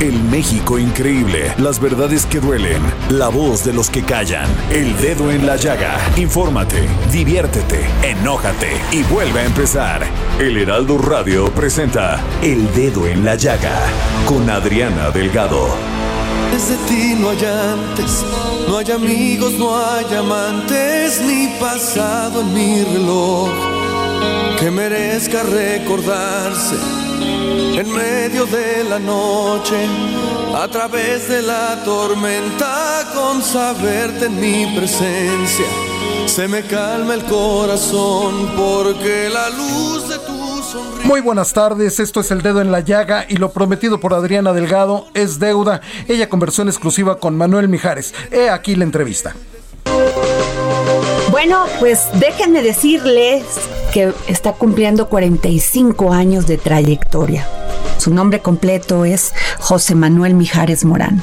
El México increíble, las verdades que duelen, la voz de los que callan, el dedo en la llaga. Infórmate, diviértete, enójate y vuelve a empezar. El Heraldo Radio presenta El Dedo en la Llaga con Adriana Delgado. Desde ti no hay antes, no hay amigos, no hay amantes, ni pasado en mi reloj que merezca recordarse en medio de la noche, a través de la tormenta, con saberte en mi presencia. Se me calma el corazón porque la luz de tu sonrisa. Muy buenas tardes, esto es El Dedo en la Llaga y lo prometido por Adriana Delgado es deuda. Ella conversó en exclusiva con Manuel Mijares. He aquí la entrevista. Bueno, pues déjenme decirles que está cumpliendo 45 años de trayectoria. Su nombre completo es José Manuel Mijares Morán.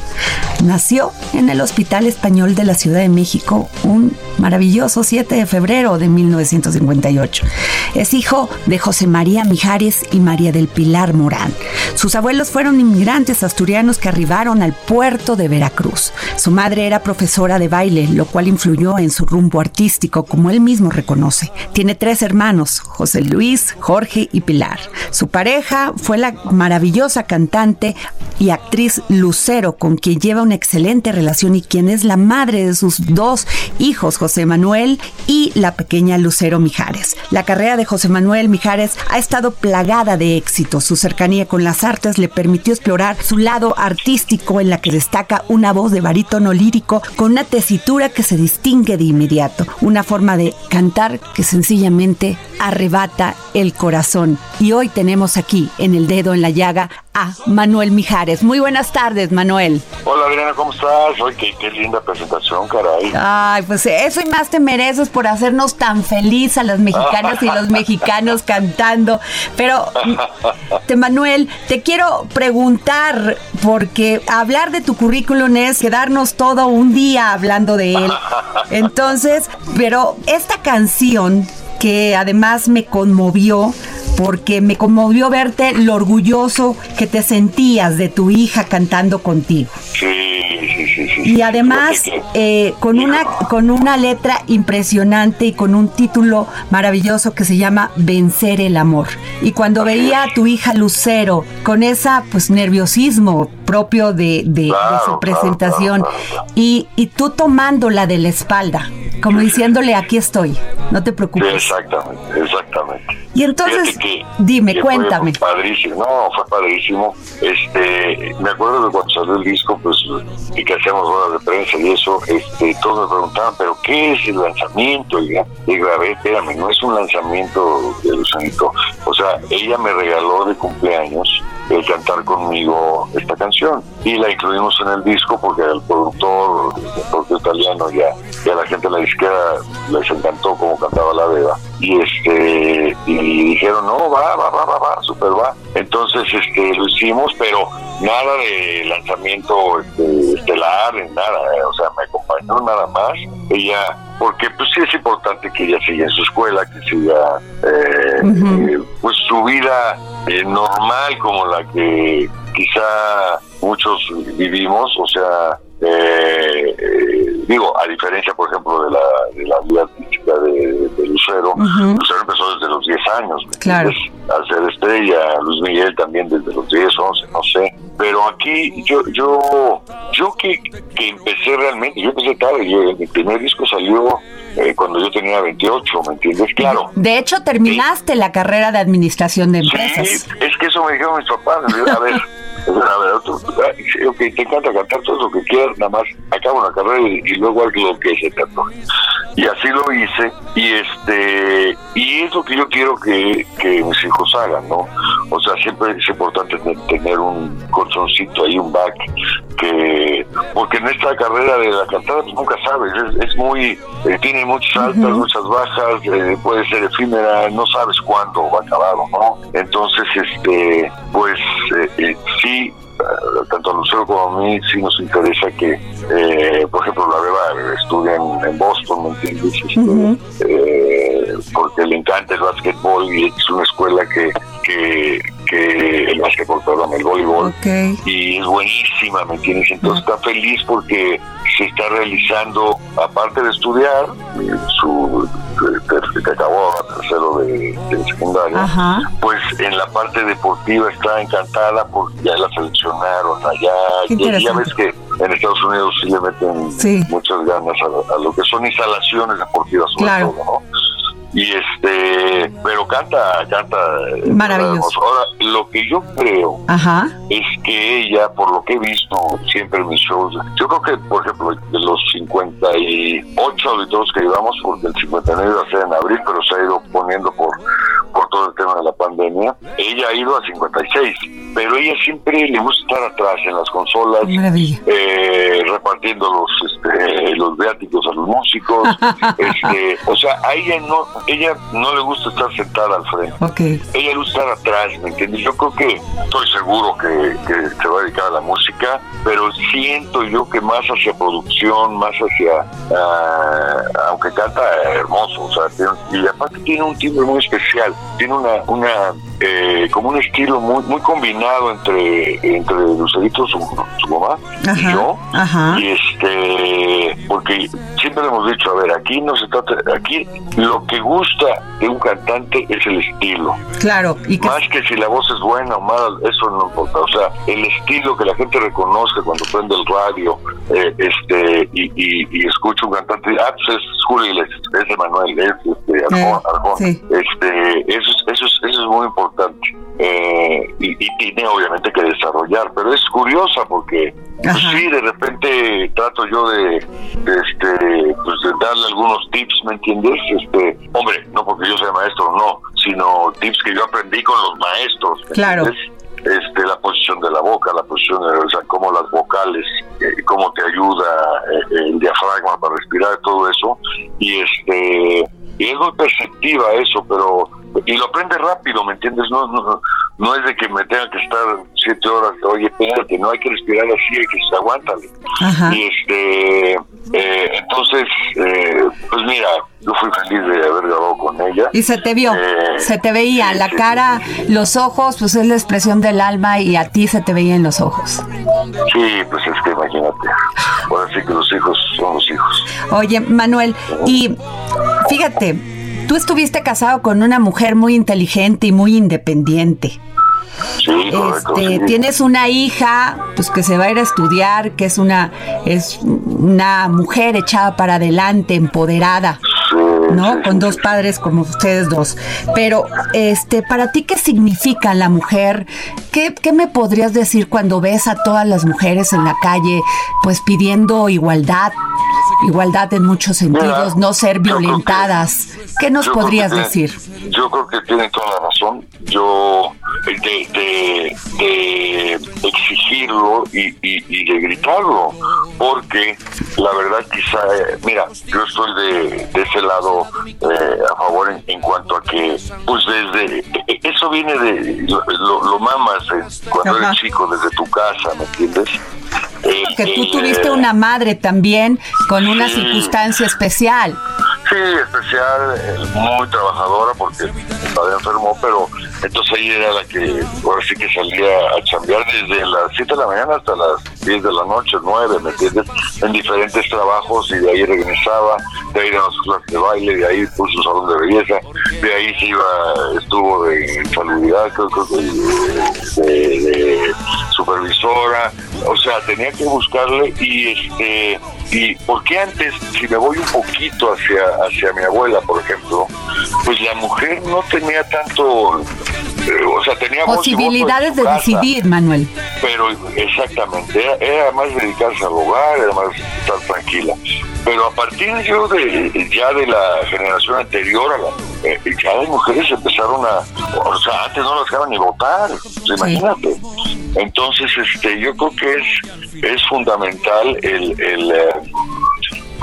Nació en el Hospital Español de la Ciudad de México un maravilloso 7 de febrero de 1958. Es hijo de José María Mijares y María del Pilar Morán. Sus abuelos fueron inmigrantes asturianos que arribaron al puerto de Veracruz. Su madre era profesora de baile, lo cual influyó en su rumbo artístico, como él mismo reconoce. Tiene tres hermanos, José Luis, Jorge y Pilar. Su pareja fue la maravillosa cantante y actriz Lucero, con quien lleva una excelente relación y quien es la madre de sus dos hijos, José Manuel y la pequeña Lucero Mijares. La carrera de José Manuel Mijares ha estado plagada de éxito. Su cercanía con las artes le permitió explorar su lado artístico en la que destaca una voz de barítono lírico con una tesitura que se distingue de inmediato, una forma de cantar que sencillamente arrebata el corazón. Y hoy tenemos aquí en el dedo en la llaga a Manuel Mijares. Muy buenas tardes, Manuel. Hola Adriana, ¿cómo estás? Oye, qué, qué linda presentación, caray. Ay, pues eso y más te mereces por hacernos tan feliz a las mexicanas y los mexicanos cantando. Pero, te, Manuel, te quiero preguntar, porque hablar de tu currículum es quedarnos todo un día hablando de él. Entonces, pero esta canción que además me conmovió porque me conmovió verte lo orgulloso que te sentías de tu hija cantando contigo. Sí, sí, sí, sí. Y además eh, con una con una letra impresionante y con un título maravilloso que se llama Vencer el amor. Y cuando veía a tu hija Lucero con esa pues nerviosismo propio de, de- de su presentación claro, claro. Y, y tú tomándola de la espalda, como diciéndole aquí estoy, no te preocupes. exactamente, exactamente. Y entonces, que- dime, que fue cuéntame. padrísimo, no, fue padrísimo. Este, me acuerdo de cuando salió el disco, pues, y que hacíamos ruedas de prensa y eso, este, todos me preguntaban, ¿pero qué es el lanzamiento? Y ver, espérame, no es un lanzamiento de Lucianito. O sea, ella me regaló de cumpleaños el cantar conmigo esta canción y la incluimos en el disco porque el productor, el productor italiano ya, ya la gente de la disquera les encantó cómo cantaba la beba y este y dijeron no va va va va va super va entonces este lo hicimos pero nada de lanzamiento este, estelar ni nada eh, o sea me acompañó nada más. Ella porque pues sí es importante que ella siga en su escuela que siga eh, eh, pues su vida eh, normal como la que quizá muchos vivimos. O sea digo a diferencia de, de Lucero empezó desde los 10 años. Claro. Hacer estrella, Luis Miguel también desde los 10, 11, no sé. Pero aquí yo yo yo que, que empecé realmente, yo empecé tarde, yo, mi primer disco salió eh, cuando yo tenía 28, ¿me entiendes? Claro. De hecho, terminaste la carrera de administración de empresas. Sí, es que eso me dijeron mis papás. A ver, a ver, tú, ok, te encanta cantar todo lo que quieras, nada más acaba una carrera y, y luego haz lo que se antoje. Y así lo hice, y este y es lo que yo quiero que, que mis hijos hagan, ¿no? O sea, siempre es importante te- tener un colchoncito ahí, un back, que porque en esta carrera de la cantada pues, nunca sabes, es, es muy, eh, tiene muchas altas, muchas bajas, eh, puede ser efímera, no sabes cuándo va a acabar no. Entonces, este, pues eh, eh, sí, eh, tanto a Lucero como a mí sí nos interesa que, eh, por ejemplo, la Beba estudia en, en Boston, ¿me entiendes? Eh, porque le encanta el básquetbol y es una escuela que, que, que el básquetbol, perdón, el voleibol y es buenísima, ¿me entiendes? Entonces está feliz porque se está realizando, aparte de estudiar, eh, su que, acabó tercero de, de secundaria, pues en la parte deportiva está encantada porque ya la allá, y ya ves que en Estados Unidos sí le meten Sí. muchas ganas a, a lo que son instalaciones deportivas sobre Claro. todo, ¿no? Y este, pero canta, canta. eh, Maravilloso. Ahora, lo que yo creo Ajá. es que ella, por lo que he visto siempre en mis shows, yo creo que, por ejemplo, de los 58 auditorios que llevamos, porque el 59 iba a ser en abril, pero se ha ido poniendo por todo el tema de la pandemia, ella ha ido a 56, pero ella siempre le gusta estar atrás en las consolas, eh, repartiendo los este, los viáticos a los músicos, este, o sea, a ella no, ella no le gusta estar sentada al frente Ok. ella le gusta estar atrás, ¿me entiendes? Yo creo que estoy seguro que, que se va a dedicar a la música, pero siento yo que más hacia producción, más hacia, ah, aunque canta hermoso, o sea, tiene- y aparte tiene un timbre muy especial, tiene una, una eh, como un estilo muy muy combinado entre entre Lucerito, su, su mamá, y yo, Ajá. y este porque siempre le hemos dicho a ver aquí no se trata aquí lo que gusta de un cantante es el estilo Claro. Y que más que si la voz es buena o mala eso no importa o sea el estilo que la gente reconozca cuando prende el radio eh, este y, y, y escucha un cantante ah pues es Julio Iglesias es Emanuel es este Arjón, Eh, Arjón. sí. este eso es, eso es eso es muy importante eh, y, y tiene obviamente que desarrollar pero es curiosa porque pues sí de repente trato yo de, de, este pues de darle algunos tips me entiendes este hombre no porque yo sea maestro no sino tips que yo aprendí con los maestros ¿me Claro. entiendes? este la posición de la boca la posición de, o sea cómo las vocales eh, cómo te ayuda eh, el diafragma para respirar todo eso y este y es muy perceptiva eso pero y lo aprende rápido me entiendes no no, no es de que me tenga que estar siete horas oye espérate no hay que respirar así hay que aguántale Ajá. y este eh, entonces eh, pues mira yo fui feliz de haber grabado con ella Y se te vio, Eh, se te veía sí, la sí, cara, los ojos, pues es la expresión del alma y a ti se te veía en los ojos. Sí, pues es que imagínate. Ahora sí que los hijos son los hijos. Oye, Manuel, y fíjate, tú estuviste casado con una mujer muy inteligente y muy independiente. Sí, correcto. Este, sí. tienes una hija, pues que se va a ir a estudiar, que es una es una mujer echada para adelante, empoderada. ¿no? Con dos padres como ustedes dos. Pero, este, para ti, ¿qué significa la mujer? ¿Qué, qué me podrías decir cuando ves a todas las mujeres en la calle, pues pidiendo igualdad? Igualdad en muchos sentidos, Mira, no ser creo que- violentadas. ¿Qué nos podrías que decir? Yo creo que tienen toda la razón. Yo, de, de, de exigirlo y, y, y de gritarlo, porque la verdad quizá, eh, mira, yo estoy de, de ese lado eh, a favor en, en cuanto a que, pues desde, eh, eso viene de, lo, lo, lo mamas eh, cuando Ajá. eres chico desde tu casa, ¿me entiendes? Eh, Que tú eh, tuviste una madre también con una sí. circunstancia especial. Sí, especial, eh, muy trabajadora porque estaba enfermo, pero entonces ella era la que ahora sí que salía a chambear desde las 7 de la mañana hasta las 10 de la noche, 9, ¿me entiendes? En diferentes trabajos y de ahí regresaba, de ahí a sus clases de baile, de ahí puso su salón de belleza, de ahí se iba, estuvo en salubridad, creo, que de, de supervisora, o sea, tenía que buscarle y este y porque antes, si me voy un poquito hacia, hacia mi abuela, por ejemplo, pues la mujer no tenía tanto, o sea, tenía posibilidades de decidir, Manuel. Pero exactamente, era, más dedicarse al hogar, era más estar tranquila. Pero a partir yo de ya de la generación anterior a la eh, ya las mujeres empezaron a, o sea, antes no las dejaban ni votar, imagínate. Entonces, este, yo creo que es, es fundamental el, el, eh,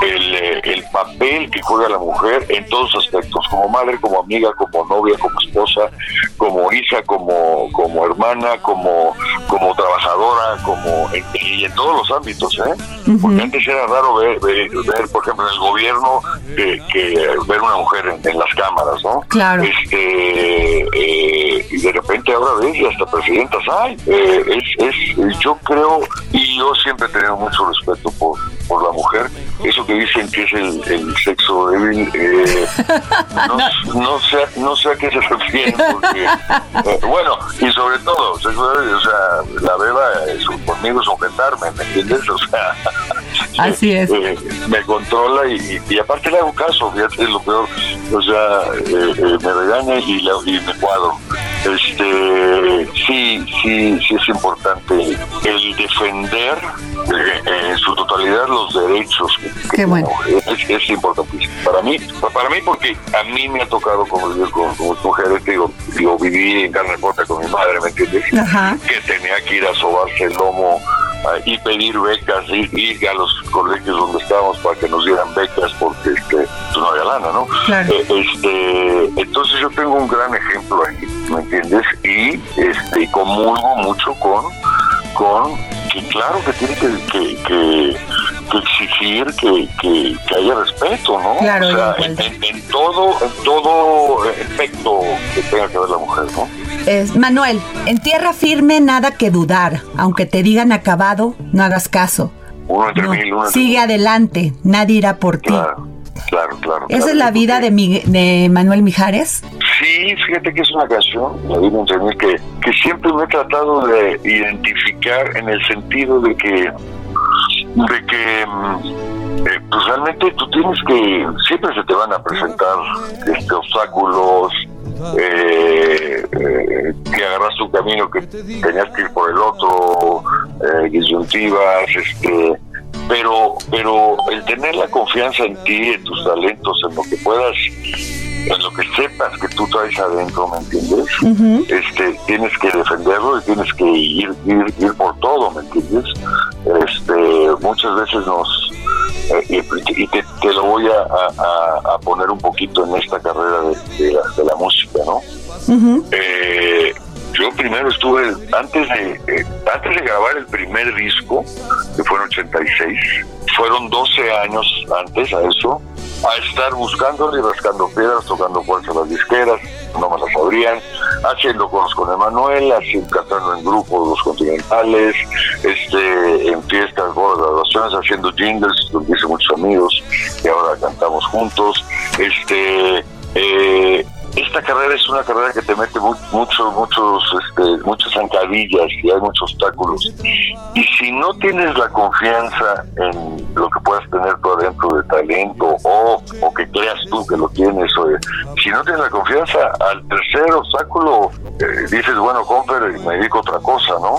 el, eh, el, papel que juega la mujer en todos aspectos, como madre, como amiga, como novia, como esposa, como hija, como, como hermana, como, como trabajadora, como en, y en todos los ámbitos, ¿eh? Porque antes era raro ver, ver, por ejemplo, en el gobierno que, ver una mujer en, las cámaras, ¿no? Claro. Este, eh, y de repente ahora ves y hasta presidentas hay. Eh, es, es, yo creo, y yo siempre he tenido mucho respeto por, por la mujer, eso que dicen que es el, el sexo débil, eh, no, no, sé, no sé a qué se refieren, porque, eh, bueno, y sobre todo, sexo débil, o sea, la beba es, conmigo es sujetarme, ¿me entiendes? O sea, Así es. Eh, me controla y, y, aparte le hago caso, fíjate, es lo peor, o sea, me regaña y, y me cuadro. Este, sí, sí, sí es importante el defender en su totalidad los derechos que, Qué bueno. es, es importantísimo para mí para mí porque a mí me ha tocado convivir con, con mujeres digo yo viví en carne corta con mi madre me entiendes Ajá. que tenía que ir a sobarse el lomo y pedir becas y ir a los colegios donde estábamos para que nos dieran becas porque este, pues no había lana, ¿no? Claro. Eh, este, entonces yo tengo un gran ejemplo ahí, ¿me entiendes? Y este, comulgo mucho con, con que claro que tiene que, que, que, que exigir que, que, que, haya respeto, ¿no? Claro, o sea, en, en, en, todo, en todo aspecto que tenga que ver la mujer, ¿no? Es, Manuel, en tierra firme nada que dudar. Aunque te digan acabado, no hagas caso. Uno entre No, mil, uno entre Sigue mil. adelante, nadie irá por ti. Claro, claro. ¿Esa claro. es la vida de, Migue- de Manuel Mijares? Sí, fíjate que es una canción, la vida entre que, que siempre me he tratado de identificar en el sentido de que, de que mm, eh, pues realmente tú tienes que, siempre se te van a presentar este obstáculos, eh, eh, que agarras un camino que tenías que ir por el otro, eh, disyuntivas, este pero pero el tener la confianza en ti, en tus talentos, en lo que puedas, en lo que sepas que tú traes adentro, ¿me entiendes? Este, tienes que defenderlo y tienes que ir, ir, ir por todo, ¿me entiendes? Este, muchas veces nos eh, y, y te, te lo voy a, a- a poner un poquito en esta carrera de, de la, de la música, ¿no? Eh, yo primero estuve, antes de, eh, antes de grabar el primer disco, que fue en 86, fueron 12 años antes a eso, a estar buscándole rascando piedras, tocando puertas a las disqueras, no me las abrían, haciendo cosas con Emanuel, cantando en grupos los continentales, este, en fiestas, bodas, graduaciones, haciendo jingles, donde hice muchos amigos, y ahora cantamos juntos, este, eh, esta carrera es una carrera que te mete mu- muchos, muchos, este, muchas zancadillas y hay muchos obstáculos. Y si no tienes la confianza en lo que puedas tener tú adentro de talento o, o que creas tú que lo tienes, o, si no tienes la confianza, al tercer obstáculo eh, dices, bueno, comper, me dedico a otra cosa, ¿no?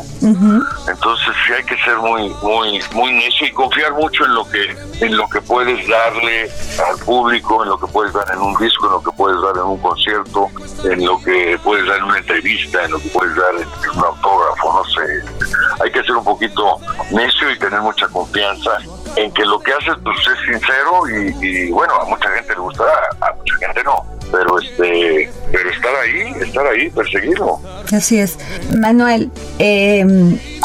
Entonces sí hay que ser muy, muy, muy necio y confiar mucho en lo que, en lo que puedes darle al público, en lo que puedes dar en un disco, en lo que puedes dar en un concierto, en lo que puedes dar en una entrevista, en lo que puedes dar en un autógrafo, no sé. Hay que ser un poquito necio y tener mucha confianza en que lo que haces pues es sincero y, y, bueno, a mucha gente le gustará, a mucha gente no. Pero este, pero estar ahí, estar ahí, perseguirlo. Así es. Manuel, eh,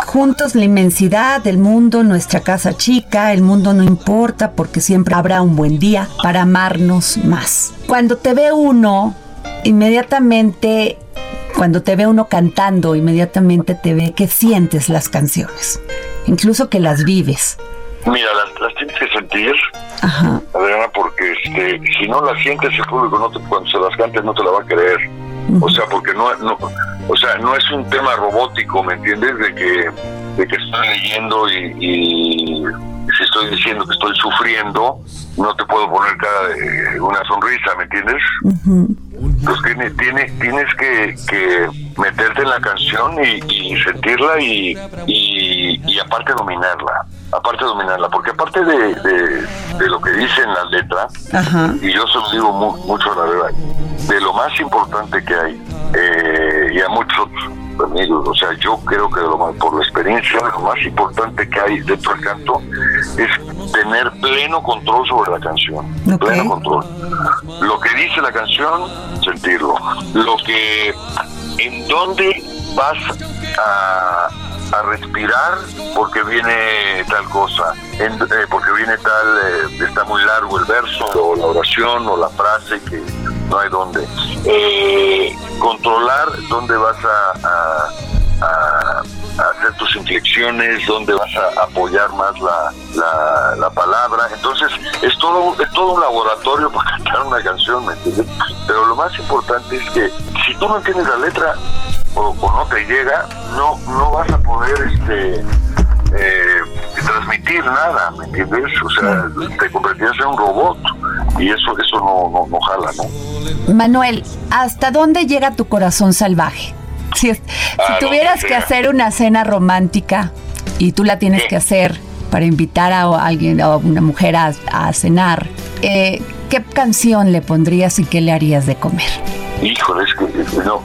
juntos la inmensidad del mundo, nuestra casa chica, el mundo no importa porque siempre habrá un buen día para amarnos más. Cuando te ve uno, inmediatamente, cuando te ve uno cantando, inmediatamente te ve que sientes las canciones, incluso que las vives. Mira, las, las tienes que sentir, Ajá. Adriana, porque este, si no las sientes, el público no te, cuando se las cantes no te la va a creer. O sea, porque no, no, o sea, no es un tema robótico, ¿me entiendes? De que, de que estoy leyendo y, y si estoy diciendo que estoy sufriendo, no te puedo poner cara de una sonrisa, ¿me entiendes? Entonces tiene, tiene, tienes que, que meterte en la canción y, y sentirla y, y, y aparte dominarla, aparte dominarla, porque aparte de, de, de lo que dice en la letra, Ajá. y yo se lo digo mu- mucho a la verdad, de lo más importante que hay, eh, y a muchos amigos, o sea, yo creo que lo más, por la experiencia, lo más importante que hay dentro del canto es tener pleno control sobre la canción, pleno control. Lo que dice la canción, sentirlo. Lo que, en dónde vas a, a respirar porque viene tal cosa, en- eh, porque viene tal, eh, está muy largo el verso o la oración o la frase que no hay dónde. Eh, controlar dónde vas a, a- a- hacer tus inflexiones, dónde vas a apoyar más la, la, la palabra. Entonces, es todo, es todo un laboratorio para cantar una canción, ¿me entiendes? Pero lo más importante es que si tú no entiendes la letra o, o no te llega, no, no vas a poder este eh, transmitir nada, ¿me entiendes? O sea, te convertirás en un robot y eso eso no, no, no jala, ¿no? Manuel, ¿hasta dónde llega tu corazón salvaje? Si, es- si Ah, tuvieras que hacer una cena romántica y tú la tienes Sí. que hacer para invitar a alguien, a una mujer a, a cenar, eh, ¿qué canción le pondrías y qué le harías de comer? Híjole, es que no,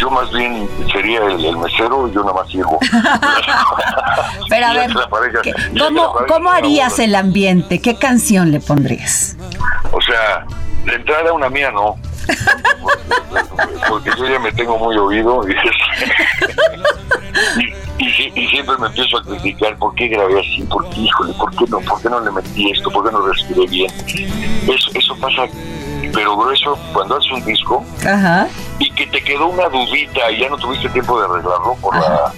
yo más bien sería el, el mesero y yo nada más sirvo. Pero a ver, que la pareja- ¿qué- ya que ¿cómo, cómo harías el ambiente? ¿Qué canción le pondrías? O sea, de entrada una mía no. Porque yo ya me tengo muy oído y, y, y si- y siempre me empiezo a criticar por qué grabé así, por qué, híjole, por qué no, por qué no le metí esto, por qué no respiré bien. Eso, eso pasa, pero grueso cuando haces un disco Ajá. y que te quedó una dudita y ya no tuviste tiempo de arreglarlo por la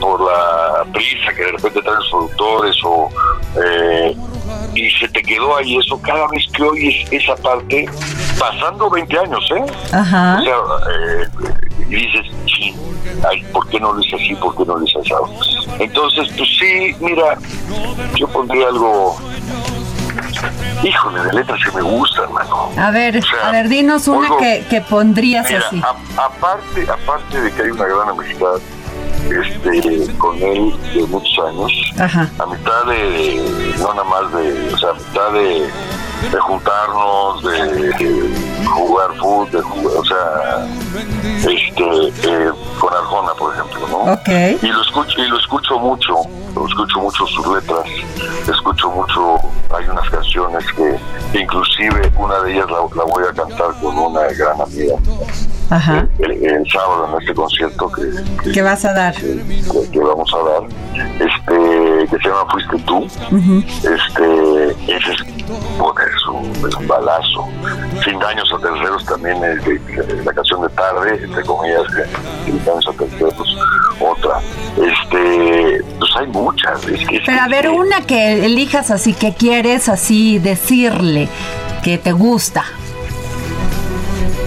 por la prisa que de repente traen los productores o eh, y se te quedó ahí eso cada vez que oyes esa parte pasando 20 años eh Ajá. o sea eh, y dices "Chin, ay, ¿por qué no lo hice así? ¿por qué no lo hice así? entonces pues sí mira yo pondría algo híjole de letras que me gustan hermano A ver, O sea, a ver, dinos una oigo- que, que pondrías Mira, así. a- aparte, aparte de que hay una gran amistad este, con él de muchos años, Ajá. amistad de, no nada más de, o sea, amistad de, de juntarnos, de, de jugar fútbol, de jugar, o sea, este, eh, con Arjona, por ejemplo, ¿no? Y lo escucho, y lo escucho mucho, lo escucho mucho sus letras, escucho mucho, hay unas canciones que inclusive una de ellas la, la voy a cantar con una gran amiga Ajá. el, el sábado en este concierto que, que, ¿Qué vas a dar? que- que vamos a dar, este, que se llama Fuiste tú, este, ese es, bueno, es un, balazo. Sin daños a terceros también es de- de- la canción de tarde, entre comillas, sin daños a terceros, otra. Este, pues hay muchas. Es que, es Pero a que- ver, una que elijas así, que quieres así decirle que te gusta,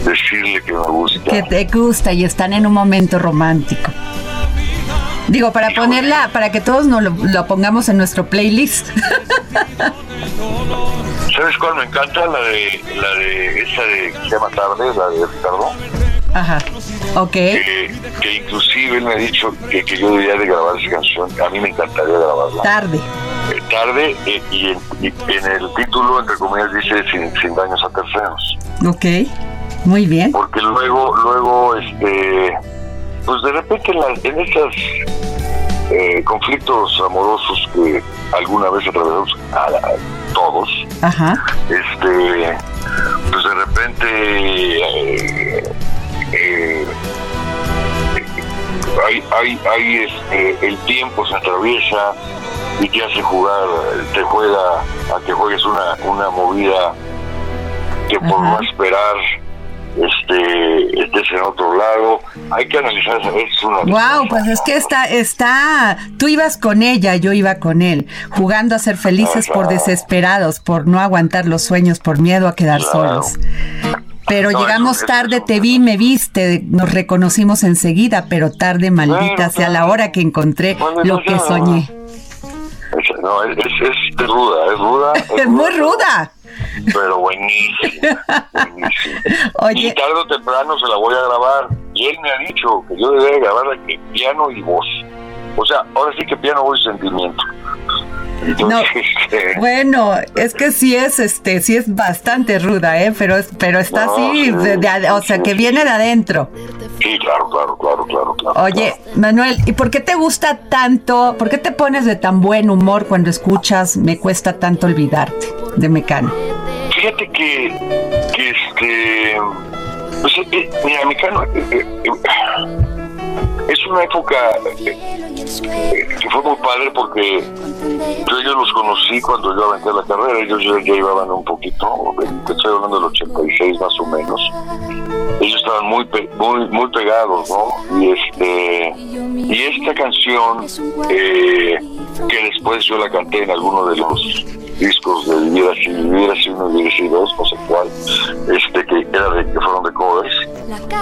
decirle que me gusta. que te gusta y están en un momento romántico. Digo, para ponerla, para que todos nos lo, lo pongamos en nuestro playlist. ¿Sabes cuál me encanta? La de, la de esa de que se llama Tarde, la de Ricardo. Ajá. Ok. Que, que inclusive él me ha dicho que, que yo debería de grabar esa canción. A mí me encantaría grabarla. Tarde. Eh, tarde eh, y, en, y en el título, entre comillas, dice sin, sin daños a terceros. Ok. Muy bien. Porque luego, luego, este, pues de repente en, en estos eh, conflictos amorosos que alguna vez atravesamos a, a todos, Ajá. este pues de repente eh, eh, hay, hay, hay este, el tiempo se atraviesa y te hace jugar, te juega a que juegues una, una movida que por no esperar este estés en otro lado. Hay que analizar es una wow pues es que está está tú ibas con ella yo iba con él jugando a ser felices por desesperados por no aguantar los sueños por miedo a quedar solos. Pero llegamos tarde, te vi, me viste, nos reconocimos enseguida, pero tarde, maldita sea la hora que encontré lo que soñé. no, es, es, ruda, es ruda. Es, muy ruda. Pero buenísima, Y tarde o temprano se la voy a grabar. Y él me ha dicho que yo debería grabarla que piano y voz. O sea, ahora sí que piano, voz y sentimiento no, bueno, es que sí es, este, sí es bastante ruda, ¿eh? Pero, pero está así, o sea, que viene de adentro. Sí, claro, claro, claro, claro, claro. Oye, Manuel, ¿y por qué te gusta tanto, por qué te pones de tan buen humor cuando escuchas Me cuesta tanto olvidarte de Mecano? Fíjate que, que este, pues, eh, mira, Mecano, eh, eh, es una época que fue muy padre porque yo ellos los conocí cuando yo aventé la carrera, ellos ya, iban un poquito, estoy hablando del 86 más o menos. Ellos estaban muy muy muy pegados, ¿no? Y este y esta canción eh, que después yo la canté en alguno de los discos de Vivir así, Vivir así uno, Vivir así dos, no sé cuál, este que era de, que fueron de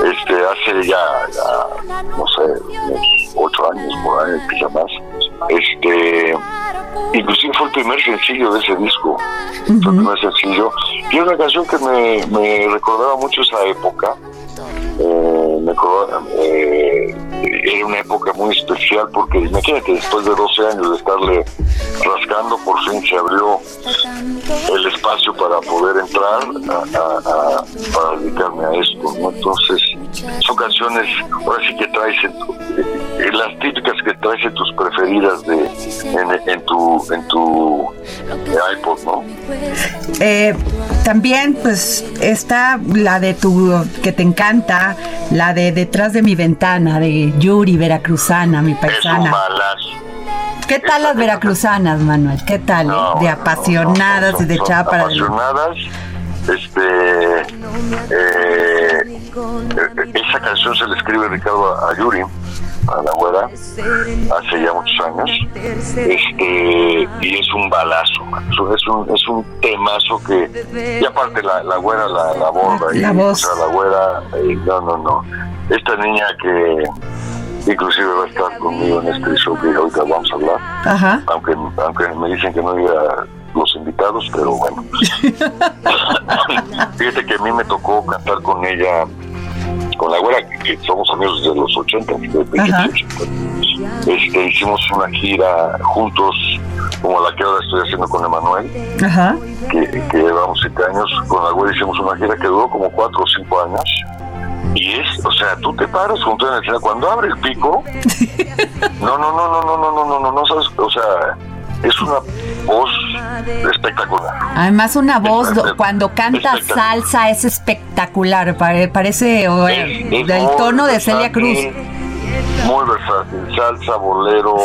este hace ya, ya no sé, unos ocho años por ahí, quizá más, este inclusive fue el primer sencillo de ese disco, fue el primer sencillo, y una canción que me, me recordaba mucho esa época, eh, me eh, era una época muy especial porque imagínate, después de 12 años de estarle rascando, por fin se abrió el espacio para poder entrar a, para dedicarme a esto. Entonces, son canciones, ahora sí que traes las típicas que traes en tus preferidas de en, tu en tu iPod, ¿no? Eh, también, pues, está la de tu que te encanta, la de Detrás de mi ventana, de Yuri Veracruzana, mi paisana. ¿Qué tal las veracruzanas, Manuel? ¿Qué tal? de apasionadas y de echada para Apasionadas, este. Eh, esa canción se le escribe Ricardo a Yuri a la güera hace ya muchos años este y es un balazo es un es un temazo que y aparte la, la güera la, la borda la voz. O sea, la güera eh, no no no esta niña que inclusive va a estar conmigo en este show que ahorita vamos a hablar Ajá. aunque aunque me dicen que no diga los invitados pero bueno fíjate que a mí me tocó cantar con ella con la güera, que somos amigos desde los 80, este, hicimos una gira juntos, como la que ahora estoy haciendo con Emanuel, que, que llevamos siete años. Con la güera hicimos una gira que duró como cuatro o cinco años. Y es, o sea, tú te paras junto en el escena, cuando abre el pico, no, no, no, no, no, no, no, no, no, no sabes, o sea, es una voz espectacular. Además una voz cuando canta salsa es espectacular, parece del tono de Celia Cruz. Muy versátil, salsa, bolero,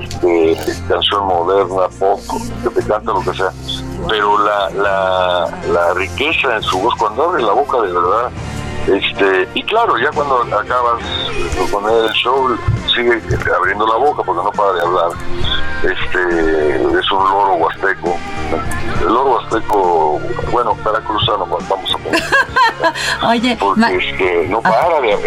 este, canción moderna, pop, que te canta lo que sea. Pero la, la, la riqueza en su voz, cuando abre la boca de verdad, este, y claro, ya cuando acabas con el show, sigue abriendo la boca porque no para de hablar. Este, es un loro huasteco. El loro huasteco, bueno, para cruzar vamos a poner. Oye, porque este, no para de hablar,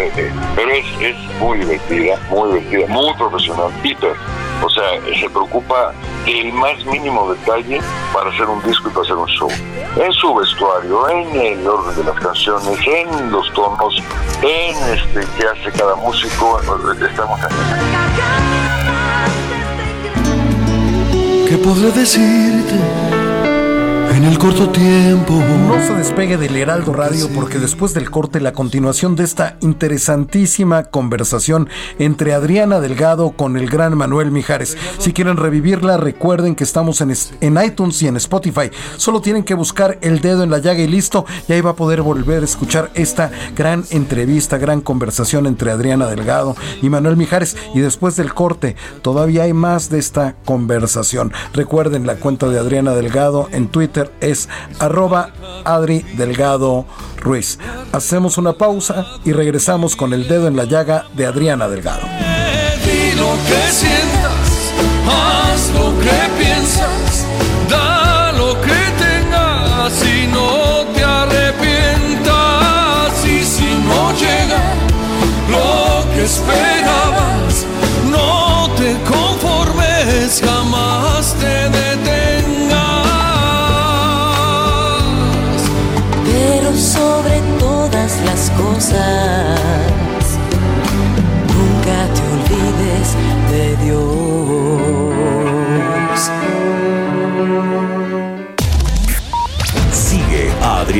pero es, es muy divertida, muy divertida, muy profesional, Peter. O sea, se preocupa del más mínimo detalle para hacer un disco y para hacer un show. En su vestuario, en el orden de las canciones, en los tonos, en este que hace cada músico, estamos ¿Qué podré decirte el corto tiempo. No se despegue del Heraldo Radio porque después del corte la continuación de esta interesantísima conversación entre Adriana Delgado con el gran Manuel Mijares. Si quieren revivirla, recuerden que estamos en, en iTunes y en Spotify. Solo tienen que buscar el dedo en la llaga y listo, y ahí va a poder volver a escuchar esta gran entrevista, gran conversación entre Adriana Delgado y Manuel Mijares. Y después del corte, todavía hay más de esta conversación. Recuerden la cuenta de Adriana Delgado en Twitter es arroba Adri Delgado Ruiz. Hacemos una pausa y regresamos con el dedo en la llaga de Adriana Delgado. Di lo que sientas, haz lo que piensas, da lo que tengas y no te arrepientas. Y si no llega lo que esperabas,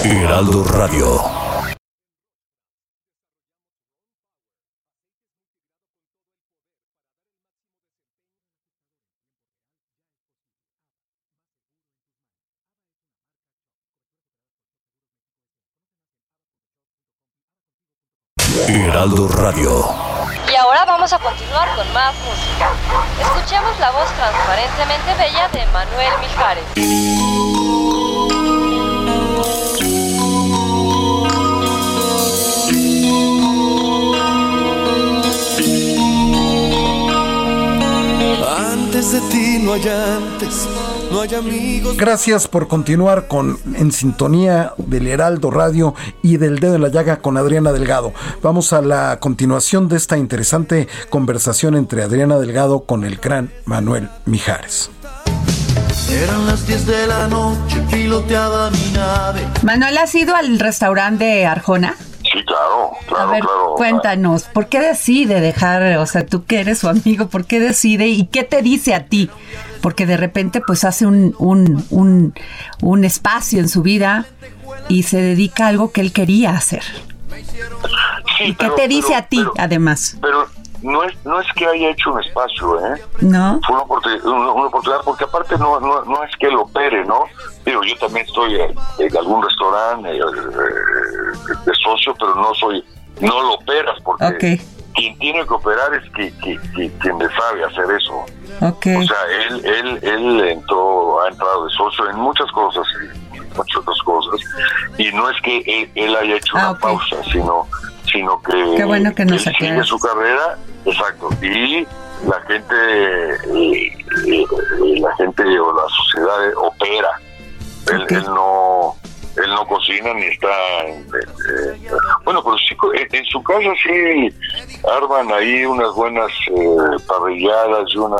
Heraldo Radio. Heraldo Radio. Y ahora vamos a continuar con más música. Escuchemos la voz transparentemente bella de Manuel Mijares. De ti no hay antes, no hay amigos. Gracias por continuar con En Sintonía del Heraldo Radio y del Dedo en la Llaga con Adriana Delgado. Vamos a la continuación de esta interesante conversación entre Adriana Delgado con el gran Manuel Mijares. Eran las 10 de la noche, piloteaba mi nave. Manuel, ¿has ido al restaurante de Arjona? Sí, claro, claro, A ver, claro. cuéntanos, ¿por qué decide dejar, o sea, tú que eres su amigo, ¿por qué decide y qué te dice a ti? Porque de repente pues hace un, un, un, un espacio en su vida y se dedica a algo que él quería hacer. Sí, ¿Y qué te dice pero- a ti, pero- además? Pero no es, no es que haya hecho un espacio, ¿eh? ¿No? Fue una oportunidad, una, una oportunidad porque aparte no, no, no es que lo opere, ¿no? Digo, yo también estoy en, algún restaurante eh, eh, de socio, pero no soy, no lo operas porque quien tiene que operar es que, que- que- quien le sabe hacer eso. Ok. O sea, él, él, él entró, ha entrado de socio en muchas cosas, en muchas otras cosas, y no es que él, él haya hecho Ah, una pausa, sino, sino que Qué bueno que nos él sigue su carrera, exacto, y la gente, eh, eh, la gente o la sociedad eh, opera. Él, él no él no cocina ni está en- bueno pero sí en, en su casa sí arman ahí unas buenas eh, parrilladas y una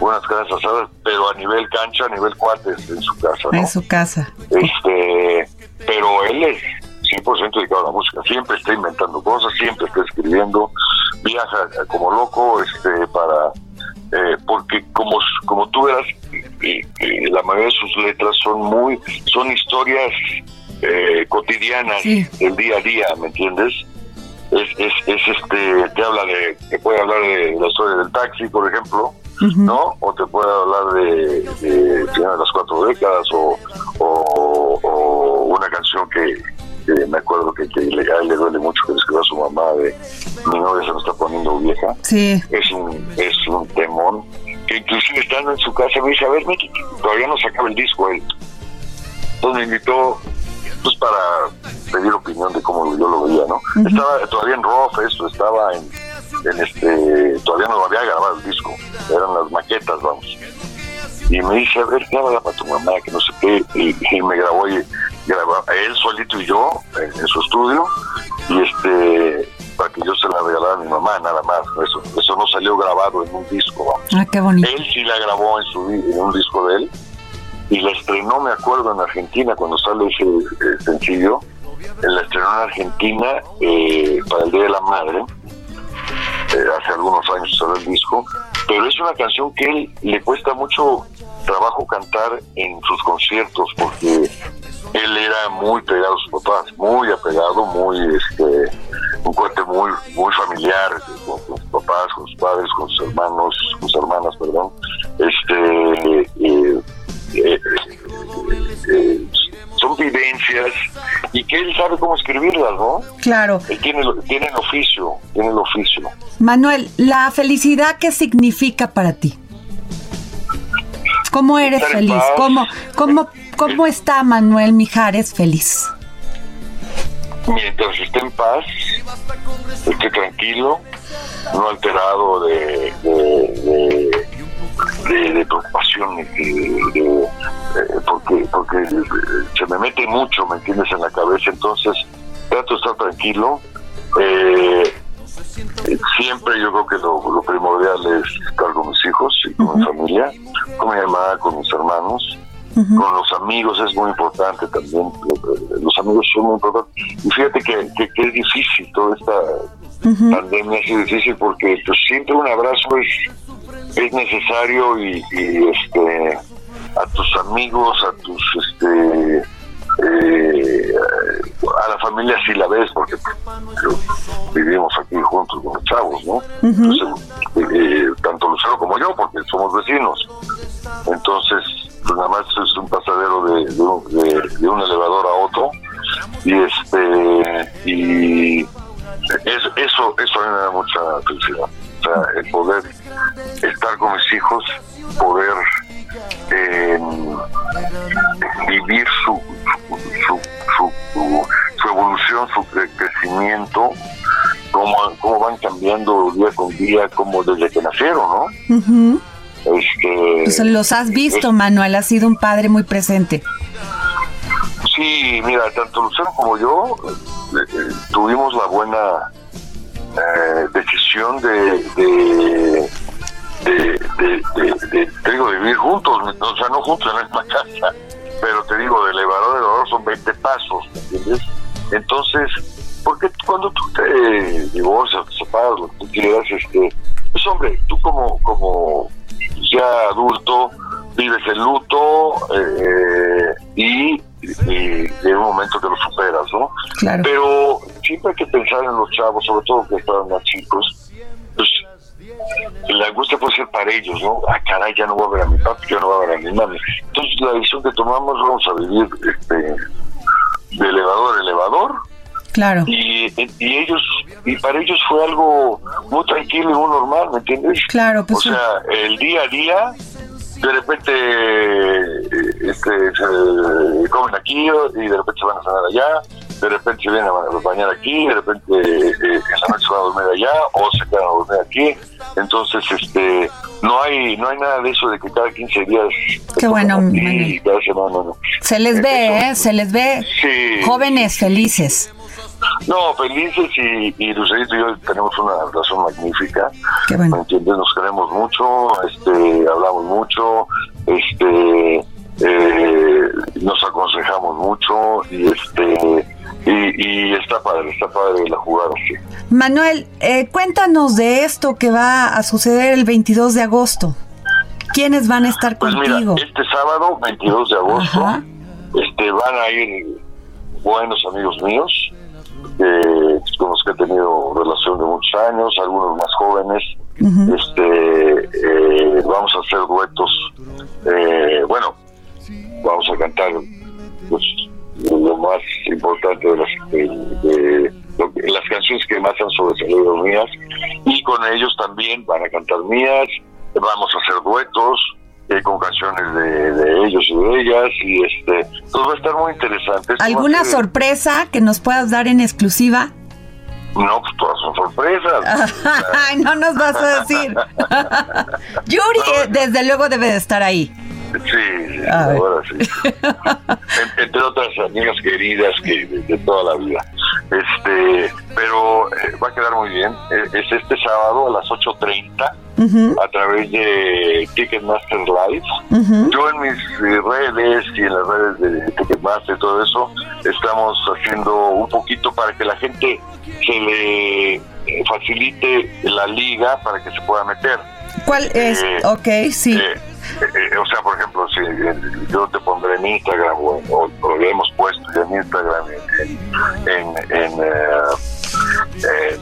unas carnes asadas pero a nivel cancha a nivel cuates en su casa ¿no? En su casa. este pero él es 100% dedicado a la música siempre está inventando cosas siempre está escribiendo viaja como loco este para eh, porque como como tú verás eh, eh, la mayoría de sus letras son muy son historias eh, cotidianas Sí. del día a día ¿me entiendes? es, es, es este te habla de te puede hablar de la historia del taxi por ejemplo ¿no? O te puede hablar de, de de las cuatro décadas o, o, o una canción que, que me acuerdo que, que le, duele mucho que le escribió a su mamá de mi novia se me está poniendo vieja. Sí. Es un, es un temón que inclusive estando en su casa me dice, a ver, Miki, todavía no se acaba el disco él. Entonces me invitó pues para pedir opinión de cómo yo lo veía, ¿no? Estaba todavía en ROF, esto, estaba en, en este, todavía no había grabado el disco, eran las maquetas, vamos. Y me dice, a ver, grábala para tu mamá, que no sé qué, y, y me grabó y él solito y yo en, en su estudio y este para que yo se la regalara a mi mamá nada más eso eso no salió grabado en un disco vamos. Ah, qué bonito. él sí la grabó en su en un disco de él y la estrenó me acuerdo en Argentina cuando sale ese eh, sencillo la estrenó en Argentina eh, para el Día de la Madre eh, hace algunos años salió el disco, pero es una canción que él le cuesta mucho trabajo cantar en sus conciertos porque él era muy pegado a sus papás, muy apegado, muy este un cuate muy muy familiar con, con sus papás, con sus padres, con sus hermanos, sus hermanas, perdón. Este eh, eh, eh, son vivencias y que él sabe cómo escribirlas, ¿no? Claro. Él tiene, el- tiene el oficio, tiene el oficio. Manuel, la felicidad, ¿qué significa para ti? ¿Cómo eres feliz? paz. ¿Cómo, cómo, ¿Cómo está Manuel Mijares feliz? Mientras esté en paz, esté tranquilo, no alterado de, de, de, de- de preocupaciones, de, eh, porque, porque eh, se me mete mucho, ¿me entiendes?, en la cabeza. Entonces, trato de estar tranquilo. Eh, siempre yo creo que lo, lo primordial es estar con mis hijos y con mi familia, con mi mamá, con mis hermanos. Con los amigos es muy importante también. Los amigos son muy importantes. Y fíjate que, que, que es difícil toda esta pandemia, sido difícil porque pues, siempre un abrazo es, es necesario y, y, este a tus amigos, a tus este eh, a la familia sí la ves porque vivimos aquí juntos con los chavos, ¿no? Entonces, eh, tanto Lucero como yo, porque somos vecinos. Entonces, pues nada más es un pasadero de, de un, de- de un elevador a otro. Y este y es- eso, eso a mí me da mucha felicidad. Sea, el poder estar con mis hijos, poder eh, vivir su, su, su, su, su evolución, su cre- crecimiento, cómo, cómo van cambiando día con día, como desde que nacieron, ¿no? Ujú. Este, Pues los has visto, es- Manuel, has sido un padre muy presente. Sí, mira, tanto Lucero como yo eh, eh, tuvimos la buena eh, decisión de, de, de, de, te digo, vivir juntos, o sea, no juntos en la misma casa, pero te digo, de elevador a elevador son 20 pasos, ¿me entiendes? Entonces, porque cuando tú te divorcias, te separas, lo que tú quieras, este, pues hombre, tú como, como ya adulto, vives el luto eh, y, y en un momento que lo superas, ¿no? Claro. Pero siempre hay que pensar en los chavos, sobre todo que están más chicos, pues la angustia puede ser para ellos, ¿no? Ah, caray, ya no voy a ver a mi papi, ya no voy a ver a mi mami. Entonces la decisión que tomamos, vamos a vivir este, de elevador a elevador, Claro. y, y ellos y para ellos fue algo muy tranquilo y muy normal ¿me entiendes? Claro, pues o sí. sea el día a día de repente eh, este, se comen aquí y de repente se van a cenar allá de repente se vienen a bañar aquí de repente eh, en la noche se van a dormir allá o se quedan a dormir aquí entonces este no hay no hay nada de eso de que cada 15 días Qué bueno, Manuel. cada semana no. Se les ve, ¿eh? Se les ve Sí. jóvenes felices. No, felices y, y Lucerito y yo tenemos una relación magnífica. Qué bueno. ¿Me entiendes? Nos queremos mucho, este, hablamos mucho, este, eh, nos aconsejamos mucho y este y, y está padre, está padre la jugada así. Manuel, eh, cuéntanos de esto que va a suceder el 22 de agosto. ¿Quiénes van a estar Pues contigo? mira, este sábado, 22 de agosto, Ajá. este, van a ir buenos amigos míos, eh, con los que he tenido relación de muchos años, algunos más jóvenes. este eh, Vamos a hacer duetos. eh, bueno, vamos a cantar pues, lo más importante de las, de, las canciones que más han sobresalido mías y con ellos también van a cantar mías vamos a hacer duetos eh, con canciones de, de ellos y de ellas y este pues va a estar muy interesante ¿Alguna sorpresa que nos puedas dar en exclusiva? no pues todas son sorpresas Ay, no nos vas a decir. Yuri, eh, desde luego debe de estar ahí. Sí, ahora sí. entre otras amigas queridas que de, toda la vida. Este, pero eh, va a quedar muy bien. Eh, es este sábado a las 8.30 a través de Ticketmaster Live. Yo en mis eh, redes y en las redes de Ticketmaster y todo eso, estamos haciendo un poquito para que la gente se le facilite la liga para que se pueda meter. ¿Cuál es? ok, sí. Eh, o sea, por ejemplo, si yo te pondré en Instagram o, lo hemos puesto en Instagram, en, en, eh,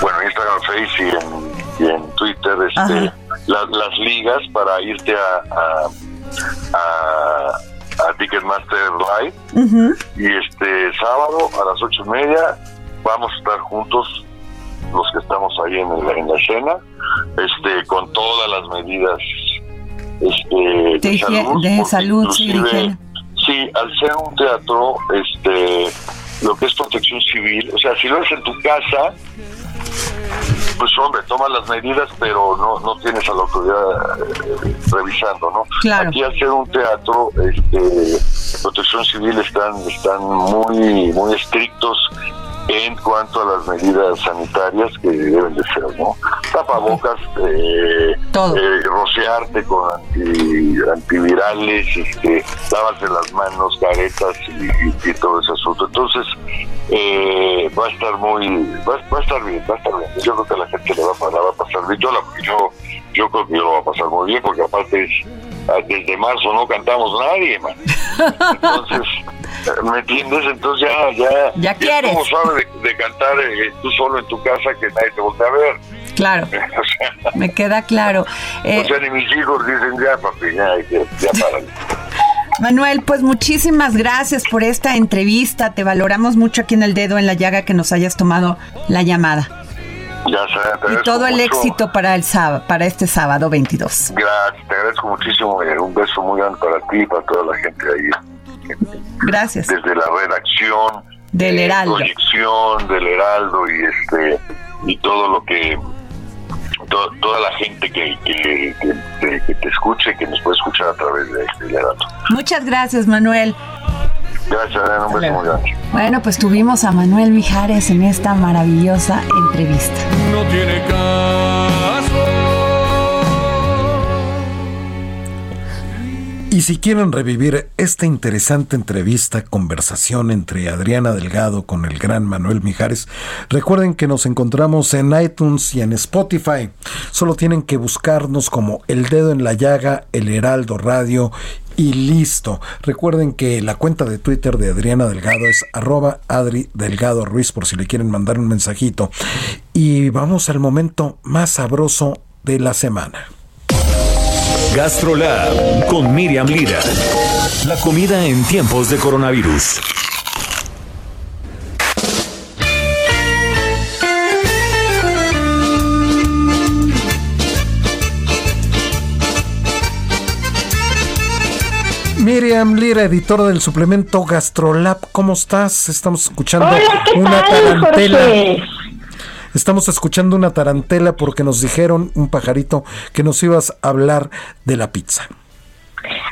bueno, Instagram, Facebook y en, Twitter, este, las ligas para irte a, a, Ticketmaster Live. Y este sábado a las ocho y media vamos a estar juntos los que estamos ahí en, en la escena, este, con todas las medidas este, de, salud, sí, sí, al ser un teatro, este, lo que es protección civil, o sea, si lo haces en tu casa, pues hombre, toma las medidas, pero no no tienes a la autoridad eh, revisando, ¿no? Claro. Aquí al ser un teatro, este, protección civil están están muy muy estrictos en cuanto a las medidas sanitarias que deben de ser, ¿no? Tapabocas, eh, eh, rociarte con antivirales, este, lavarse las manos, caretas y, todo ese asunto. Entonces, eh, va a estar muy, va, a estar bien, va a estar bien. Yo creo que a la gente le va, va a pasar bien. Yo, yo, yo creo que lo va a pasar muy bien, porque aparte es, ah, desde marzo no cantamos nadie, man. Entonces, ¿Me entiendes? Entonces ya, ya, ya quieres. como sabes de, cantar eh, tú solo en tu casa que nadie te voltea a ver. Claro. me queda claro. o sea, ni mis hijos dicen ya, papi, ya, ya, para. Manuel, pues muchísimas gracias por esta entrevista. Te valoramos mucho aquí en el dedo en la llaga que nos hayas tomado la llamada. Ya sé, y todo el éxito para el sábado, para este sábado 22. Gracias, te agradezco muchísimo. Eh, un beso muy grande para ti y para toda la gente ahí. Gracias. Desde la redacción del Heraldo. Proyección del Heraldo y este y todo lo que toda la gente que, que, te escuche, que nos puede escuchar a través de, del Heraldo. Muchas gracias, Manuel. Gracias, un beso muy grande. Bueno, pues tuvimos a Manuel Mijares en esta maravillosa entrevista. No tiene Y si quieren revivir esta interesante entrevista, conversación entre Adriana Delgado con el gran Manuel Mijares, recuerden que nos encontramos en iTunes y en Spotify. Solo tienen que buscarnos como El Dedo en la Llaga, El Heraldo Radio y listo. Recuerden que la cuenta de Twitter de Adriana Delgado es arroba Adri Delgado Ruiz por si le quieren mandar un mensajito. Y vamos al momento más sabroso de la semana. GastroLab con Miriam Lira. La comida en tiempos de coronavirus. Miriam Lira, editora del suplemento GastroLab, ¿cómo estás? Estamos escuchando una tarantela. Estamos escuchando una tarantela porque nos dijeron, un pajarito, que nos ibas a hablar de la pizza.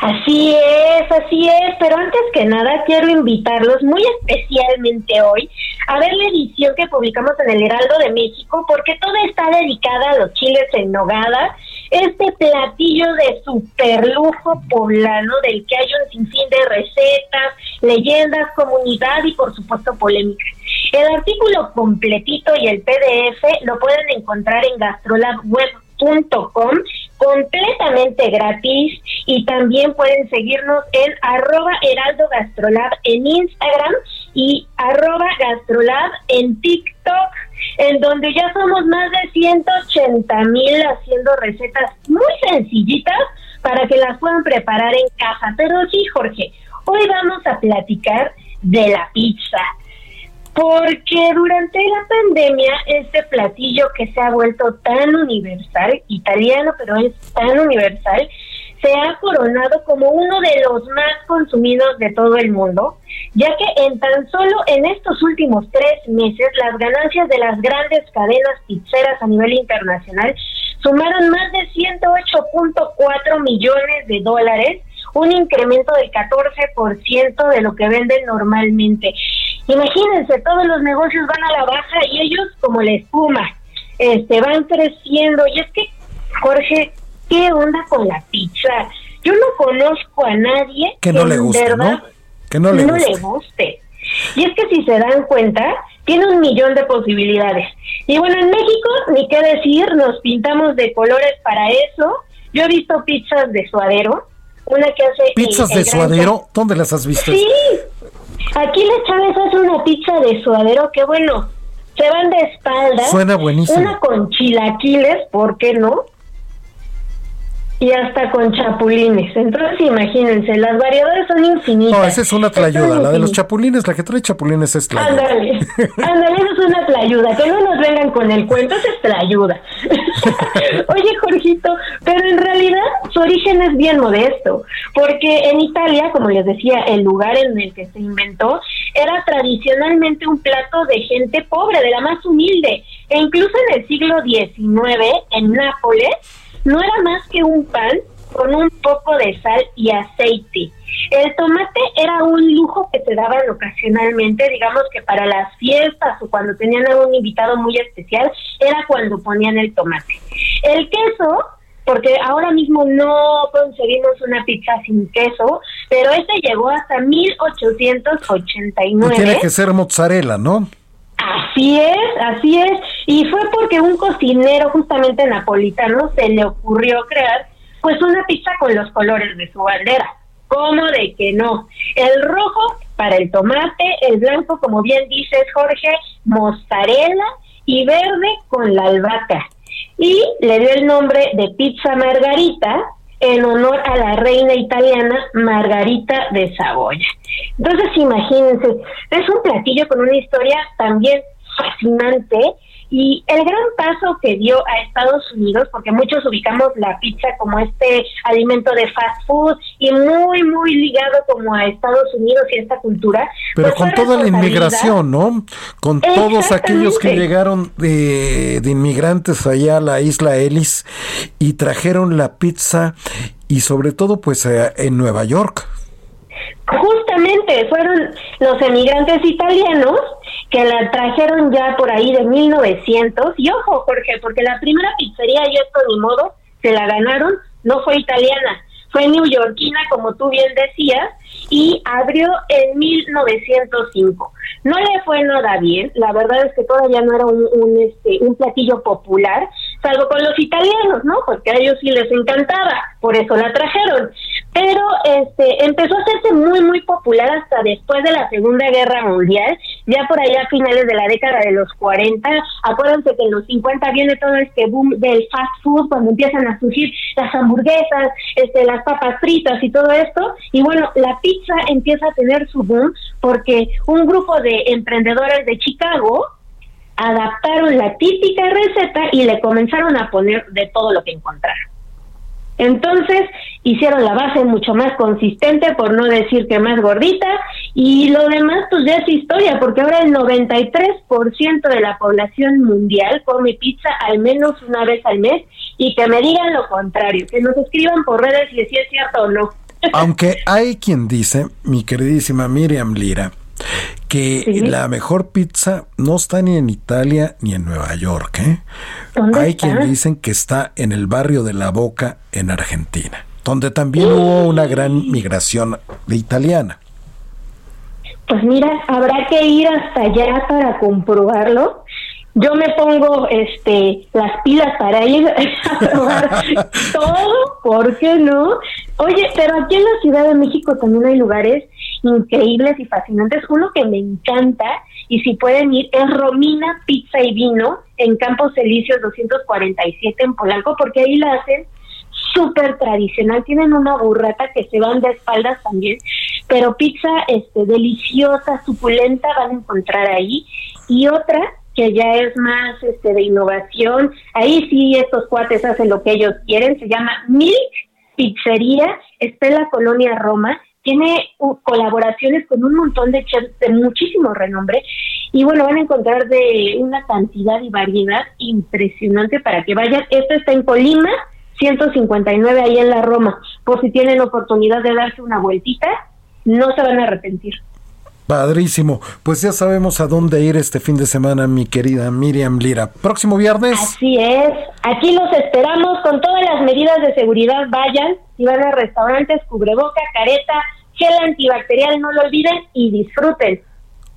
Así es, así es, pero antes que nada quiero invitarlos muy especialmente hoy a ver la edición que publicamos en el Heraldo de México porque toda está dedicada a los chiles en nogada, este platillo de super lujo poblano del que hay un sinfín de recetas, leyendas, comunidad y por supuesto polémica. El artículo completito y el PDF lo pueden encontrar en gastrolabweb.com completamente gratis y también pueden seguirnos en arroba heraldo gastrolab en Instagram y arroba gastrolab en TikTok en donde ya somos más de 180 mil haciendo recetas muy sencillitas para que las puedan preparar en casa. Pero sí, Jorge, hoy vamos a platicar de la pizza porque durante la pandemia este platillo que se ha vuelto tan universal, italiano, pero es tan universal, se ha coronado como uno de los más consumidos de todo el mundo, ya que en tan solo en estos últimos tres meses las ganancias de las grandes cadenas pizzeras a nivel internacional sumaron más de 108.4 millones de dólares, un incremento del 14% de lo que venden normalmente. Imagínense, todos los negocios van a la baja y ellos como la espuma, este, van creciendo. Y es que, Jorge, ¿qué onda con la pizza? Yo no conozco a nadie que no le guste, ¿no? Que no le guste. Y es que si se dan cuenta, tiene un millón de posibilidades. Y bueno, en México, ni qué decir, nos pintamos de colores para eso. Yo he visto pizzas de suadero, una que hace... ¿Pizzas de suadero? ¿Dónde las has visto? Sí, aquí la Chávez hace una pizza de suadero que bueno, se van de espalda. Suena buenísimo. Una con chilaquiles, ¿por qué no? y hasta con chapulines. Entonces, imagínense, las variedades son infinitas. No, esa es una tlayuda. La de los chapulines, la que trae chapulines es tlayuda. Ándale, ándale, eso es una tlayuda. Que no nos vengan con el cuento, esa es tlayuda. Oye, Jorgito, pero en realidad su origen es bien modesto. Porque en Italia, como les decía, el lugar en el que se inventó era tradicionalmente un plato de gente pobre, de la más humilde. E incluso en el siglo XIX, en Nápoles, no era más que un pan con un poco de sal y aceite. El tomate era un lujo que se daban ocasionalmente, digamos que para las fiestas o cuando tenían a un invitado muy especial, era cuando ponían el tomate. El queso, porque ahora mismo no conseguimos una pizza sin queso, pero este llegó hasta 1889. tiene que ser mozzarella, ¿no? Así es, así es. Y fue porque un cocinero justamente napolitano se le ocurrió crear pues una pizza con los colores de su bandera. ¿Cómo de que no? El rojo para el tomate, el blanco, como bien dices Jorge, mozzarella y verde con la albahaca. Y le dio el nombre de pizza margarita en honor a la reina italiana Margarita de Saboya. Entonces, imagínense, es un platillo con una historia también fascinante y el gran paso que dio a Estados Unidos, porque muchos ubicamos la pizza como este alimento de fast food y muy, muy ligado como a Estados Unidos y esta cultura. Pero pues con toda la inmigración, ¿no? Con todos aquellos que llegaron de, de inmigrantes allá a la isla Ellis y trajeron la pizza y sobre todo pues eh, en Nueva York. Justamente fueron los emigrantes italianos que la trajeron ya por ahí de 1900. Y ojo, Jorge, porque la primera pizzería, y esto ni modo, se la ganaron, no fue italiana, fue neoyorquina, como tú bien decías, y abrió en 1905. No le fue nada bien, la verdad es que todavía no era un, un, este, un platillo popular, salvo con los italianos, ¿no? Porque a ellos sí les encantaba, por eso la trajeron pero este empezó a hacerse muy muy popular hasta después de la Segunda Guerra Mundial, ya por allá a finales de la década de los 40, acuérdense que en los 50 viene todo este boom del fast food cuando empiezan a surgir las hamburguesas, este las papas fritas y todo esto, y bueno, la pizza empieza a tener su boom porque un grupo de emprendedores de Chicago adaptaron la típica receta y le comenzaron a poner de todo lo que encontraron. Entonces hicieron la base mucho más consistente, por no decir que más gordita, y lo demás pues ya es historia, porque ahora el 93% de la población mundial come pizza al menos una vez al mes, y que me digan lo contrario, que nos escriban por redes si es cierto o no. Aunque hay quien dice, mi queridísima Miriam Lira, que la mejor pizza no está ni en Italia ni en Nueva York. ¿eh? Hay quien dicen que está en el barrio de La Boca en Argentina, donde también hubo una gran migración de italiana. Pues mira, habrá que ir hasta allá para comprobarlo. Yo me pongo este las pilas para ir a probar todo, ¿por qué no? Oye, pero aquí en la Ciudad de México también hay lugares increíbles y fascinantes. Uno que me encanta, y si pueden ir, es Romina Pizza y Vino en Campos Elíseos 247 en Polanco, porque ahí la hacen súper tradicional. Tienen una burrata que se van de espaldas también, pero pizza este, deliciosa, suculenta van a encontrar ahí. Y otra que ya es más este de innovación. Ahí sí estos cuates hacen lo que ellos quieren, se llama Milk Pizzería, está en la colonia Roma tiene colaboraciones con un montón de chefs de muchísimo renombre y bueno, van a encontrar de una cantidad y variedad impresionante para que vayan. Esto está en Colima, 159 ahí en la Roma. Por si tienen oportunidad de darse una vueltita, no se van a arrepentir. Padrísimo. Pues ya sabemos a dónde ir este fin de semana, mi querida Miriam Lira. Próximo viernes. Así es. Aquí los esperamos con todas las medidas de seguridad. Vayan. Si van a restaurantes, cubreboca, careta, gel antibacterial, no lo olviden y disfruten.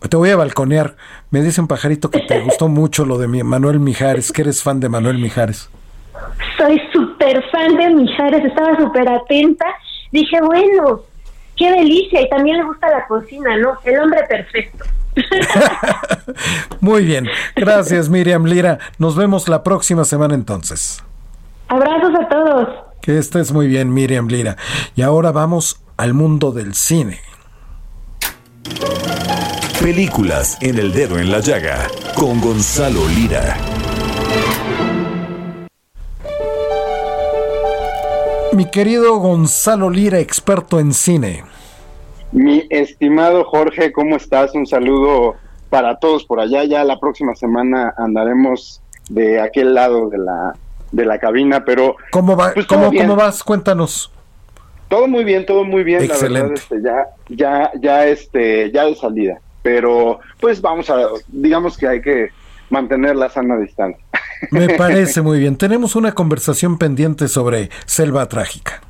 Te voy a balconear. Me dice un pajarito que te gustó mucho lo de mi Manuel Mijares, que eres fan de Manuel Mijares. Soy súper fan de Mijares, estaba súper atenta. Dije, bueno, qué delicia y también le gusta la cocina, ¿no? El hombre perfecto. Muy bien, gracias Miriam Lira. Nos vemos la próxima semana entonces. Abrazos a todos. Que estés muy bien Miriam Lira. Y ahora vamos al mundo del cine. Películas en el dedo en la llaga con Gonzalo Lira. Mi querido Gonzalo Lira, experto en cine. Mi estimado Jorge, ¿cómo estás? Un saludo para todos por allá. Ya la próxima semana andaremos de aquel lado de la, de la cabina, pero... ¿Cómo, va, pues, ¿cómo, ¿cómo vas? Cuéntanos. Todo muy bien, todo muy bien. Excelente. este, ya, ya, ya, este, ya de salida. Pero, pues vamos a, digamos que hay que mantener la sana distancia. Me parece muy bien. Tenemos una conversación pendiente sobre Selva Trágica.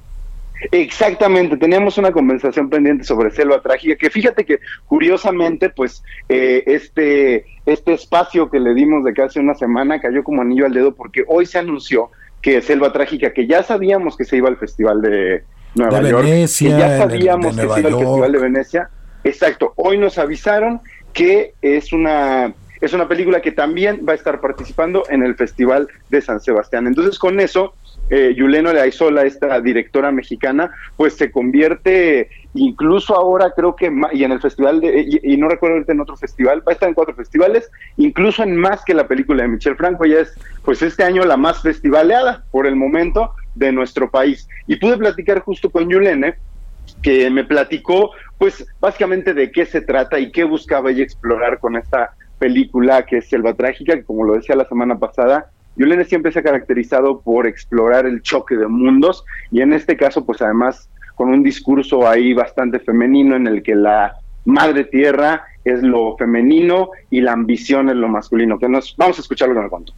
Exactamente, teníamos una conversación pendiente sobre Selva Trágica, que fíjate que curiosamente, pues, eh, este, este espacio que le dimos de casi una semana cayó como anillo al dedo porque hoy se anunció que Selva Trágica, que ya sabíamos que se iba al Festival de Nueva York, Venecia, que ya sabíamos que se iba al Festival de Venecia, exacto, hoy nos avisaron que es una es una película que también va a estar participando en el Festival de San Sebastián. Entonces, con eso, eh, Yuleno esta directora mexicana, pues se convierte incluso ahora creo que y en el festival de y, no recuerdo ahorita en otro festival va a estar en cuatro festivales incluso en más que la película de Michel Franco ya es pues este año la más festivaleada por el momento de nuestro país y pude platicar justo con Yulene que me platicó pues básicamente de qué se trata y qué buscaba ella explorar con esta película que es Selva Trágica, que como lo decía la semana pasada, Yulene siempre se ha caracterizado por explorar el choque de mundos y en este caso pues además con un discurso ahí bastante femenino en el que la madre tierra es lo femenino y la ambición es lo masculino. Que nos vamos a escuchar lo que me contó.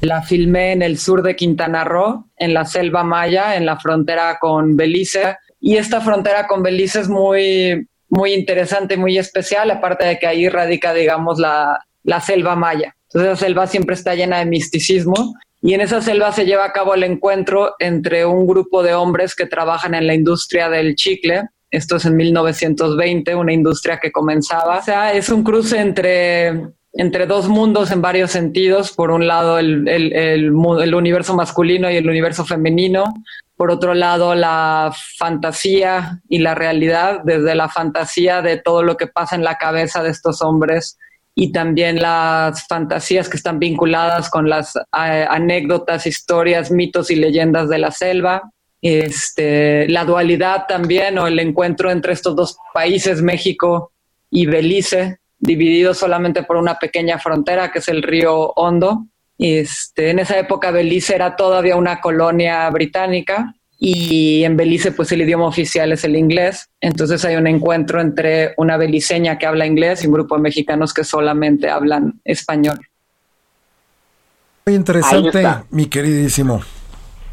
La filmé en el sur de Quintana Roo, en la selva maya, en la frontera con Belice. Y esta frontera con Belice es muy muy interesante, muy especial, aparte de que ahí radica, digamos, la, la selva maya. Entonces, la selva siempre está llena de misticismo y en esa selva se lleva a cabo el encuentro entre un grupo de hombres que trabajan en la industria del chicle. Esto es en 1920, una industria que comenzaba. O sea, es un cruce entre, entre dos mundos en varios sentidos. Por un lado, el, el, el universo masculino y el universo femenino por otro lado, la fantasía y la realidad, desde la fantasía de todo lo que pasa en la cabeza de estos hombres y también las fantasías que están vinculadas con las anécdotas, historias, mitos y leyendas de la selva. Este, la dualidad también o el encuentro entre estos dos países, México y Belice, divididos solamente por una pequeña frontera que es el río Hondo. Este, en esa época Belice era todavía una colonia británica y en Belice pues el idioma oficial es el inglés. Entonces hay un encuentro entre una beliceña que habla inglés y un grupo de mexicanos que solamente hablan español. Muy interesante, mi queridísimo.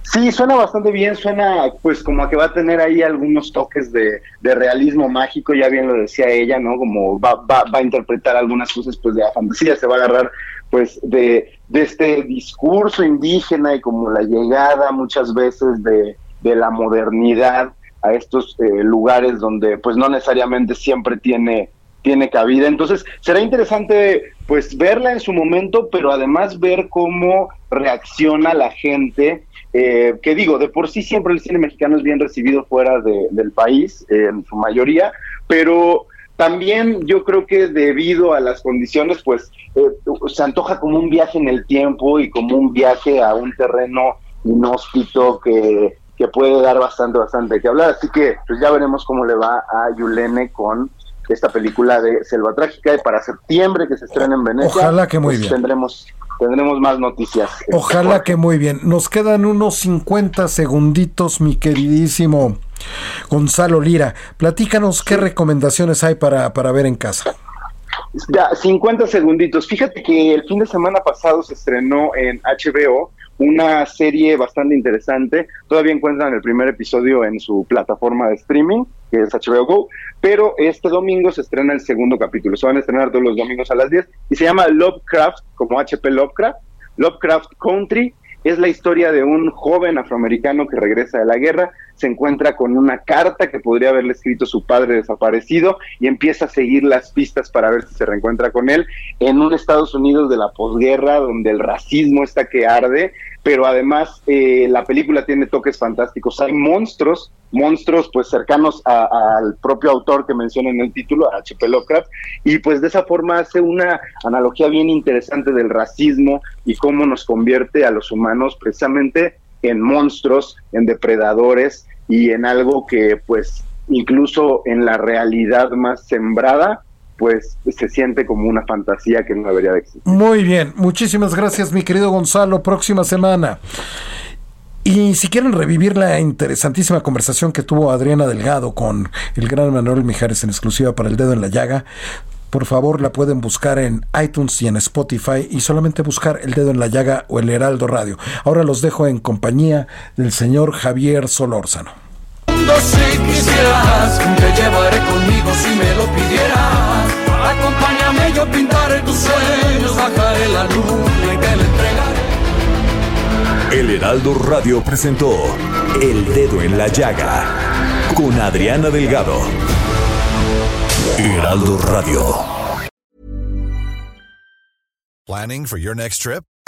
Sí, suena bastante bien, suena pues como a que va a tener ahí algunos toques de, realismo mágico, ya bien lo decía ella, ¿no? Como va, va, va, a interpretar algunas cosas pues de la fantasía, se va a agarrar pues de, de este discurso indígena y como la llegada muchas veces de, de la modernidad a estos eh, lugares donde pues no necesariamente siempre tiene tiene cabida. Entonces, será interesante pues verla en su momento, pero además ver cómo reacciona la gente, eh, que digo, de por sí siempre el cine mexicano es bien recibido fuera del país, en su mayoría, pero también yo creo que debido a las condiciones, pues eh, se antoja como un viaje en el tiempo y como un viaje a un terreno inhóspito que, que puede dar bastante, bastante que hablar. Así que pues ya veremos cómo le va a Yulene con esta película de Selva Trágica y para septiembre que se estrena en Venecia. Ojalá que muy pues, bien. Tendremos tendremos más noticias. Ojalá que muy bien. Nos quedan unos 50 segunditos, mi queridísimo Gonzalo Lira. Platícanos qué recomendaciones hay para, para ver en casa. Ya, 50 segunditos. Fíjate que el fin de semana pasado se estrenó en HBO una serie bastante interesante. Todavía encuentran el primer episodio en su plataforma de streaming, que es HBO Go, pero este domingo se estrena el segundo capítulo. Se van a estrenar todos los domingos a las 10 y se llama Lovecraft, como HP Lovecraft, Lovecraft Country. Es la historia de un joven afroamericano que regresa de la guerra, se encuentra con una carta que podría haberle escrito su padre desaparecido y empieza a seguir las pistas para ver si se reencuentra con él en un Estados Unidos de la posguerra donde el racismo está que arde, pero además eh, la película tiene toques fantásticos. Hay monstruos, monstruos pues cercanos al propio autor que menciona en el título, a H.P. Lovecraft, y pues de esa forma hace una analogía bien interesante del racismo y cómo nos convierte a los humanos precisamente en monstruos, en depredadores y en algo que pues incluso en la realidad más sembrada pues se siente como una fantasía que no debería de existir. Muy bien, muchísimas gracias mi querido Gonzalo, próxima semana. Y si quieren revivir la interesantísima conversación que tuvo Adriana Delgado con el gran Manuel Mijares en exclusiva para el dedo en la llaga, por favor la pueden buscar en iTunes y en Spotify y solamente buscar el dedo en la llaga o el Heraldo Radio. Ahora los dejo en compañía del señor Javier Solórzano. Si quisieras, te llevaré conmigo si me lo pidieras. Acompáñame, yo pintaré tus sueños, bajaré la luna y te la entregaré. El Heraldo Radio presentó El Dedo en la Llaga con Adriana Delgado. Heraldo Radio. Planning for your next trip?